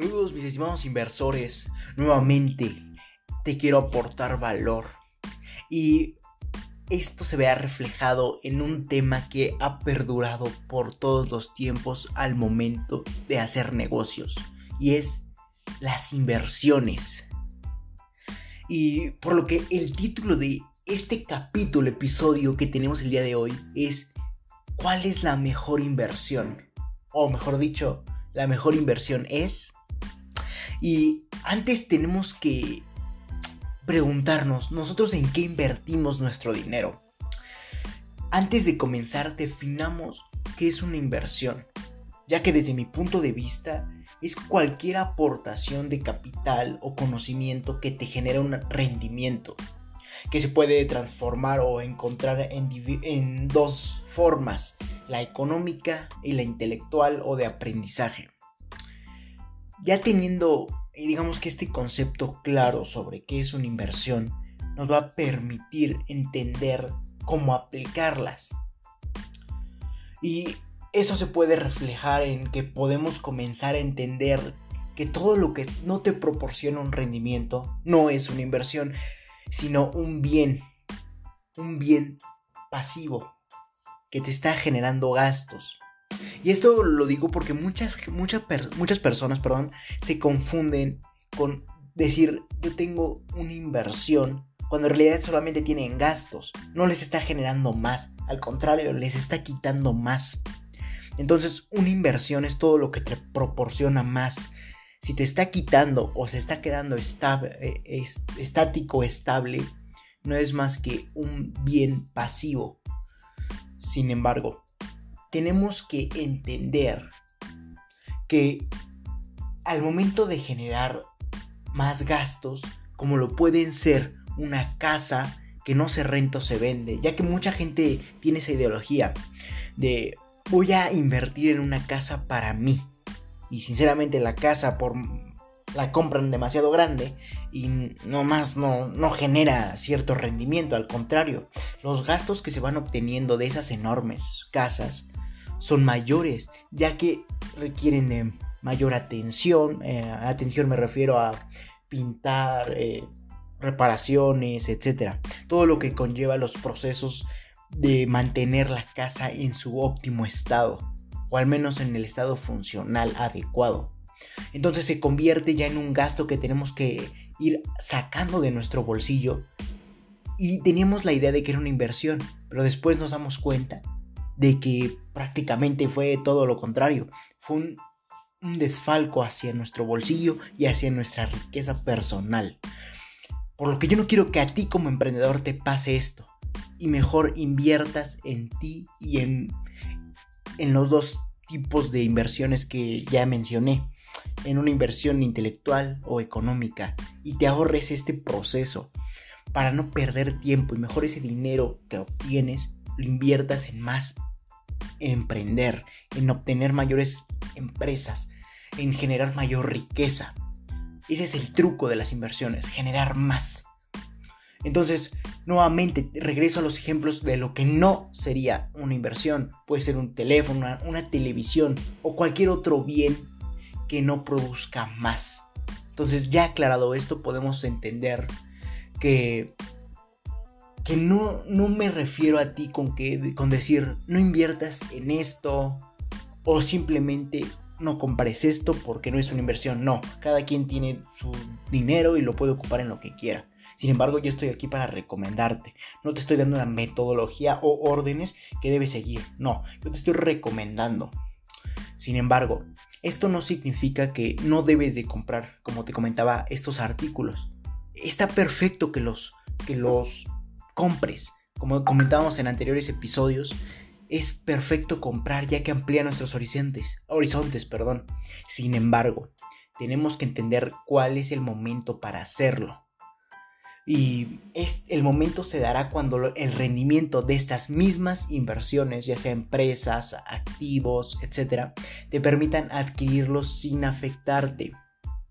Saludos mis estimados inversores, nuevamente te quiero aportar valor y esto se vea reflejado en un tema que ha perdurado por todos los tiempos al momento de hacer negocios y es las inversiones. Y por lo que el título de este capítulo, episodio que tenemos el día de hoy es ¿cuál es la mejor inversión? O mejor dicho, la mejor inversión es... Y antes tenemos que preguntarnos, nosotros en qué invertimos nuestro dinero. Antes de comenzar, definamos qué es una inversión, ya que desde mi punto de vista es cualquier aportación de capital o conocimiento que te genera un rendimiento, que se puede transformar o encontrar en, en dos formas, la económica y la intelectual o de aprendizaje. Ya teniendo, eh, digamos que este concepto claro sobre qué es una inversión, nos va a permitir entender cómo aplicarlas. Y eso se puede reflejar en que podemos comenzar a entender que todo lo que no te proporciona un rendimiento no es una inversión, sino un bien, un bien pasivo que te está generando gastos. Y esto lo digo porque muchas, muchas, personas perdón, se confunden con decir yo tengo una inversión cuando en realidad solamente tienen gastos. No les está generando más, al contrario, les está quitando más. Entonces una inversión es todo lo que te proporciona más. Si te está quitando o se está quedando eh, estático, estable, no es más que un bien pasivo. Sin embargo, tenemos que entender que al momento de generar más gastos, como lo pueden ser una casa que no se renta o se vende, ya que mucha gente tiene esa ideología de voy a invertir en una casa para mí. Y sinceramente la casa por la compran demasiado grande y no más no, no genera cierto rendimiento, al contrario, los gastos que se van obteniendo de esas enormes casas son mayores, ya que requieren de mayor atención, eh, atención me refiero a pintar, eh, reparaciones, etcétera, todo lo que conlleva los procesos de mantener la casa en su óptimo estado, o al menos en el estado funcional adecuado. Entonces se convierte ya en un gasto que tenemos que ir sacando de nuestro bolsillo y teníamos la idea de que era una inversión, pero después nos damos cuenta de que prácticamente fue todo lo contrario. Fue un, un, desfalco hacia nuestro bolsillo y hacia nuestra riqueza personal. Por lo que yo no quiero que a ti como emprendedor te pase esto y mejor inviertas en ti y en, en los dos tipos de inversiones que ya mencioné, en una inversión intelectual o económica y te ahorres este proceso para no perder tiempo y mejor ese dinero que obtienes lo inviertas en más emprender, en obtener mayores empresas, en generar mayor riqueza. Ese es el truco de las inversiones, generar más. Entonces, nuevamente regreso a los ejemplos de lo que no sería una inversión. Puede ser un teléfono, una, televisión o cualquier otro bien que no produzca más. Entonces, ya aclarado esto, podemos entender que, que no, no me refiero a ti con, que, con decir no inviertas en esto o simplemente no compres esto porque no es una inversión. No, cada quien tiene su dinero y lo puede ocupar en lo que quiera. Sin embargo, yo estoy aquí para recomendarte. No te estoy dando una metodología o órdenes que debes seguir. No, yo te estoy recomendando. Sin embargo, esto no significa que no debes de comprar, como te comentaba, estos artículos. Está perfecto que los, que los compres. Como comentábamos en anteriores episodios, es perfecto comprar ya que amplía nuestros horizontes, horizontes, perdón. Sin embargo, tenemos que entender cuál es el momento para hacerlo. Y es, el momento se dará cuando el rendimiento de estas mismas inversiones, ya sea empresas, activos, etc., te permitan adquirirlos sin afectarte.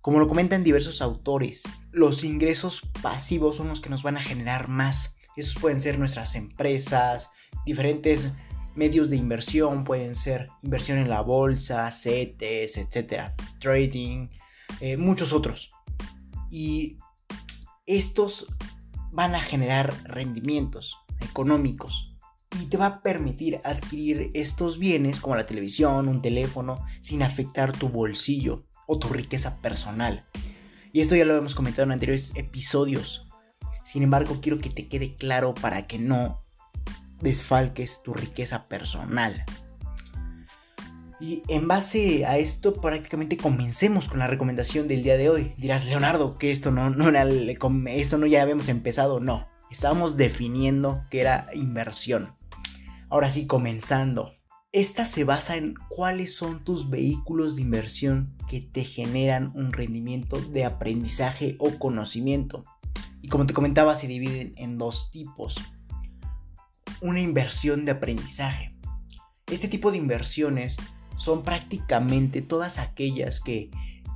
Como lo comentan diversos autores, los ingresos pasivos son los que nos van a generar más. Esos pueden ser nuestras empresas, diferentes medios de inversión, pueden ser inversión en la bolsa, CETES, etc., trading, eh, muchos otros. Y estos van a generar rendimientos económicos y te va a permitir adquirir estos bienes como la televisión, un teléfono, sin afectar tu bolsillo o tu riqueza personal. Y esto ya lo hemos comentado en anteriores episodios. Sin embargo, quiero que te quede claro para que no desfalques tu riqueza personal. Y en base a esto, prácticamente comencemos con la recomendación del día de hoy. Dirás, Leonardo, que esto no, era, esto no ya habíamos empezado. No, estábamos definiendo que era inversión. Ahora sí, comenzando. Esta se basa en cuáles son tus vehículos de inversión que te generan un rendimiento de aprendizaje o conocimiento. Y como te comentaba, se dividen en dos tipos. Una inversión de aprendizaje. Este tipo de inversiones son prácticamente todas aquellas que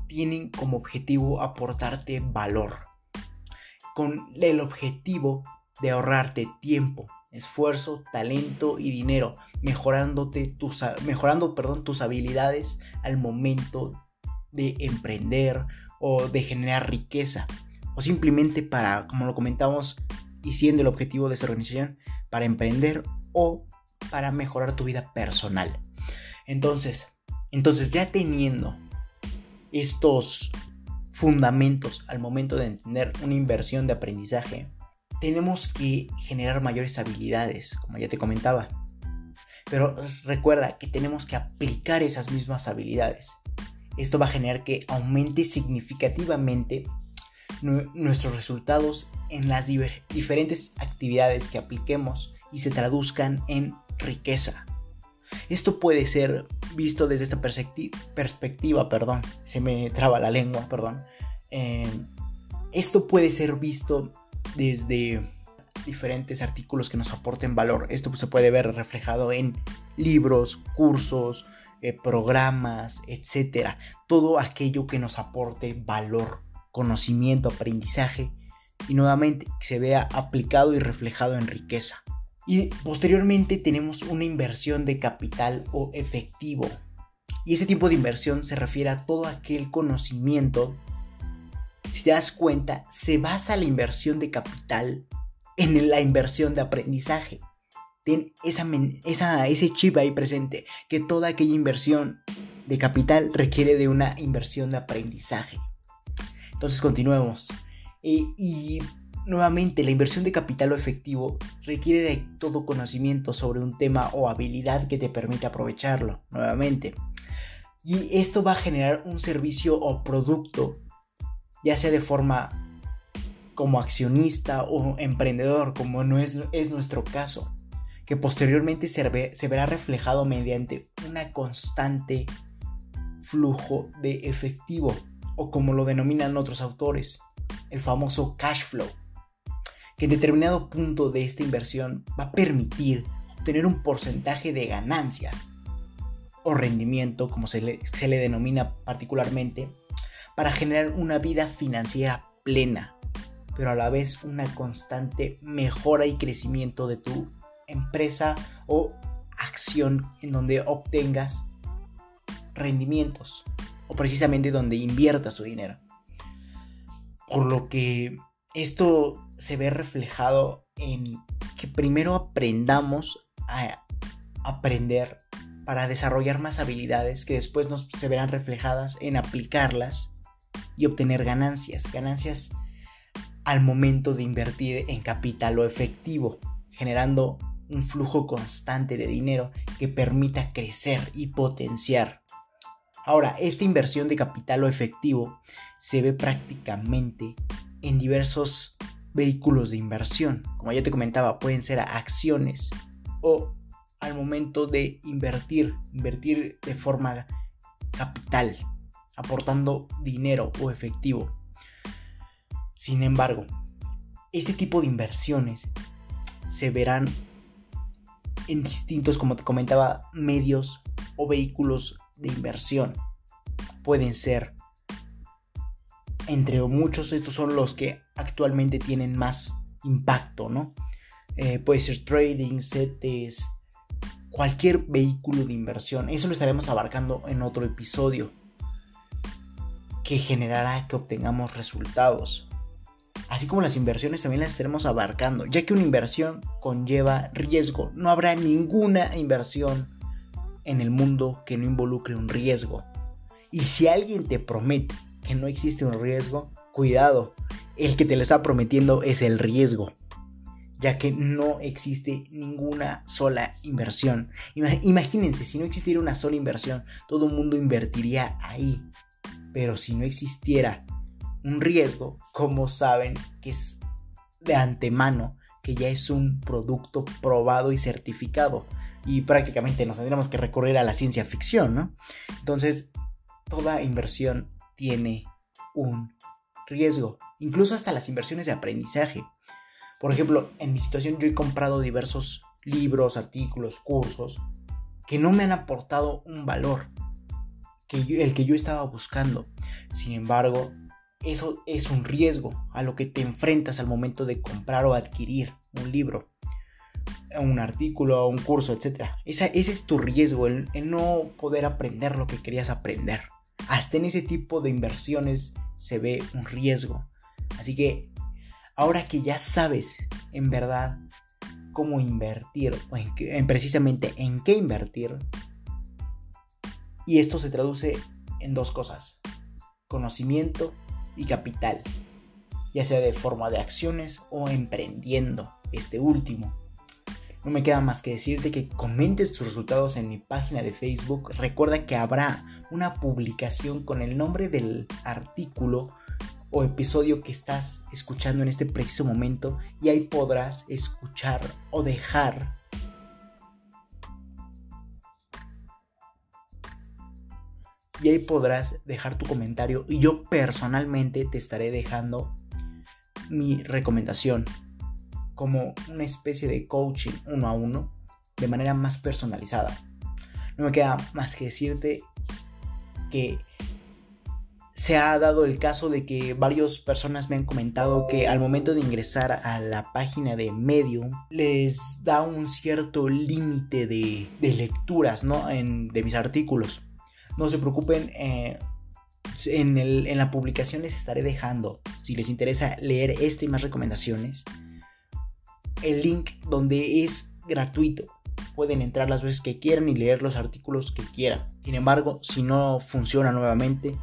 tienen como objetivo aportarte valor, con el objetivo de ahorrarte tiempo, esfuerzo, talento y dinero, mejorándote tus, mejorando perdón, tus habilidades al momento de emprender o de generar riqueza, o simplemente para, como lo comentamos, y siendo el objetivo de esta organización, para emprender o para mejorar tu vida personal. Entonces, entonces ya teniendo estos fundamentos al momento de entender una inversión de aprendizaje, tenemos que generar mayores habilidades, como ya te comentaba. Pero recuerda que tenemos que aplicar esas mismas habilidades. Esto va a generar que aumente significativamente nuestros resultados en las diferentes actividades que apliquemos y se traduzcan en riqueza. Esto puede ser visto desde esta perspectiva, perdón, se me traba la lengua, perdón. Eh, esto puede ser visto desde diferentes artículos que nos aporten valor. Esto se puede ver reflejado en libros, cursos, eh, programas, etcétera. Todo aquello que nos aporte valor, conocimiento, aprendizaje y nuevamente se vea aplicado y reflejado en riqueza. Y posteriormente tenemos una inversión de capital o efectivo. Y este tipo de inversión se refiere a todo aquel conocimiento. Si te das cuenta, se basa la inversión de capital en la inversión de aprendizaje. Ten esa, esa, ese chip ahí presente, que toda aquella inversión de capital requiere de una inversión de aprendizaje. Entonces continuemos. Eh, y Nuevamente, la inversión de capital o efectivo requiere de todo conocimiento sobre un tema o habilidad que te permite aprovecharlo, nuevamente. Y esto va a generar un servicio o producto, ya sea de forma como accionista o emprendedor, como no es, es nuestro caso, que posteriormente se, se verá reflejado mediante una constante flujo de efectivo, o como lo denominan otros autores, el famoso cash flow que en determinado punto de esta inversión va a permitir obtener un porcentaje de ganancia o rendimiento, como se le, se le denomina particularmente, para generar una vida financiera plena, pero a la vez una constante mejora y crecimiento de tu empresa o acción en donde obtengas rendimientos o precisamente donde inviertas su dinero. Por lo que esto se ve reflejado en que primero aprendamos a aprender para desarrollar más habilidades que después nos se verán reflejadas en aplicarlas y obtener ganancias, ganancias al momento de invertir en capital o efectivo, generando un flujo constante de dinero que permita crecer y potenciar. Ahora, esta inversión de capital o efectivo se ve prácticamente en diversos vehículos de inversión. Como ya te comentaba, pueden ser acciones o al momento de invertir, invertir de forma capital, aportando dinero o efectivo. Sin embargo, este tipo de inversiones se verán en distintos, como te comentaba, medios o vehículos de inversión. Pueden ser entre muchos, estos son los que actualmente tienen más impacto, ¿no? Eh, puede ser trading, CETES, cualquier vehículo de inversión. Eso lo estaremos abarcando en otro episodio. que generará que obtengamos resultados. Así como las inversiones también las estaremos abarcando, ya que una inversión conlleva riesgo. No habrá ninguna inversión en el mundo que no involucre un riesgo. Y si alguien te promete que no existe un riesgo, cuidado, el que te lo está prometiendo es el riesgo, ya que no existe ninguna sola inversión. Imagínense, si no existiera una sola inversión, todo el mundo invertiría ahí. Pero si no existiera un riesgo, como saben que es de antemano que ya es un producto probado y certificado? Y prácticamente nos tendríamos que recurrir a la ciencia ficción, ¿no? Entonces, toda inversión tiene un riesgo, incluso hasta las inversiones de aprendizaje. Por ejemplo, en mi situación yo he comprado diversos libros, artículos, cursos que no me han aportado un valor, que el que yo estaba buscando. Sin embargo, eso es un riesgo a lo que te enfrentas al momento de comprar o adquirir un libro, un artículo, un curso, etc. ese es tu riesgo, el, no poder aprender lo que querías aprender. Hasta en ese tipo de inversiones se ve un riesgo. Así que ahora que ya sabes en verdad cómo invertir o en precisamente en qué invertir, y esto se traduce en dos cosas, conocimiento y capital, ya sea de forma de acciones o emprendiendo este último. No me queda más que decirte que comentes tus resultados en mi página de Facebook. Recuerda que habrá una publicación con el nombre del artículo o episodio que estás escuchando en este preciso momento y ahí podrás escuchar o dejar y ahí podrás dejar tu comentario y yo personalmente te estaré dejando mi recomendación como una especie de coaching uno a uno de manera más personalizada. No me queda más que decirte que se ha dado el caso de que varias personas me han comentado que al momento de ingresar a la página de Medium les da un cierto límite de, lecturas ¿no? en, de mis artículos. No se preocupen, eh, en, la publicación les estaré dejando, si les interesa leer este y más recomendaciones, el link donde es gratuito. Pueden entrar las veces que quieran y leer los artículos que quieran. Sin embargo, si no funciona nuevamente,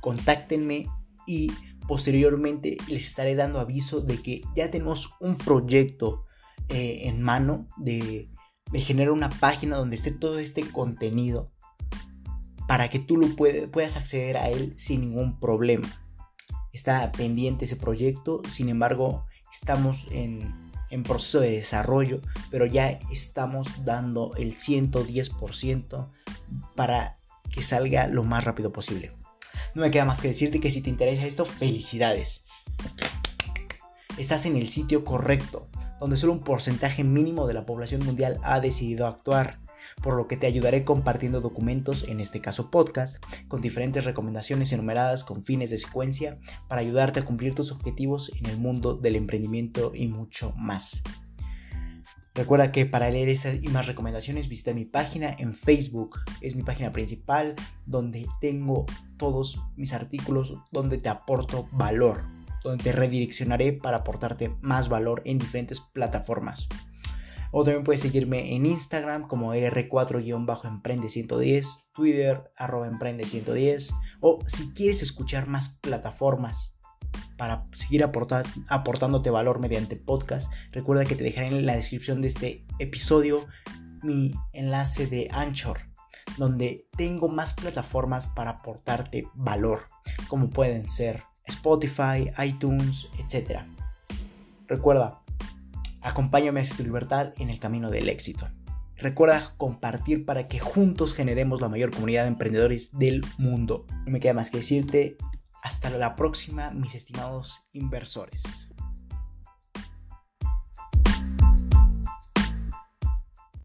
contáctenme y posteriormente les estaré dando aviso de que ya tenemos un proyecto eh, en mano de, generar una página donde esté todo este contenido para que tú lo puedas acceder a él sin ningún problema. Está pendiente ese proyecto, sin embargo, estamos en, proceso de desarrollo, pero ya estamos dando el 110% para que salga lo más rápido posible. No me queda más que decirte que si te interesa esto, felicidades. Estás en el sitio correcto, donde solo un porcentaje mínimo de la población mundial ha decidido actuar por lo que te ayudaré compartiendo documentos, en este caso podcast, con diferentes recomendaciones enumeradas con fines de secuencia para ayudarte a cumplir tus objetivos en el mundo del emprendimiento y mucho más. Recuerda que para leer estas y más recomendaciones visita mi página en Facebook. Es mi página principal donde tengo todos mis artículos donde te aporto valor, donde te redireccionaré para aportarte más valor en diferentes plataformas. O también puedes seguirme en Instagram como rr4-emprende110, Twitter arroba emprende110. O si quieres escuchar más plataformas para seguir aportándote valor mediante podcast, recuerda que te dejaré en la descripción de este episodio mi enlace de Anchor, donde tengo más plataformas para aportarte valor, como pueden ser Spotify, iTunes, etc. Recuerda, Acompáñame a tu libertad en el camino del éxito. Recuerda compartir para que juntos generemos la mayor comunidad de emprendedores del mundo. No me queda más que decirte hasta la próxima, mis estimados inversores.